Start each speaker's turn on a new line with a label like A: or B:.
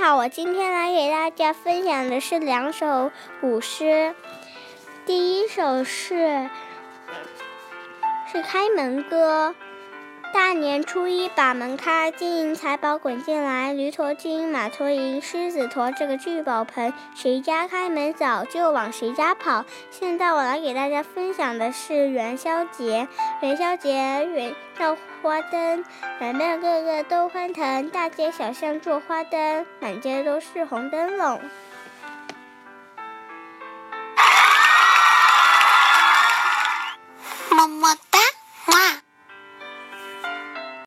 A: 好，我今天来给大家分享的是两首古诗。第一首是是开门歌。大年初一把门开，金银财宝滚进来，驴驮金，马驮银，狮子驮这个聚宝盆，谁家开门早，就往谁家跑。现在我来给大家分享的是元宵节。元宵节，元照花灯，人们个个都欢腾，大街小巷做花灯，满街都是红灯笼。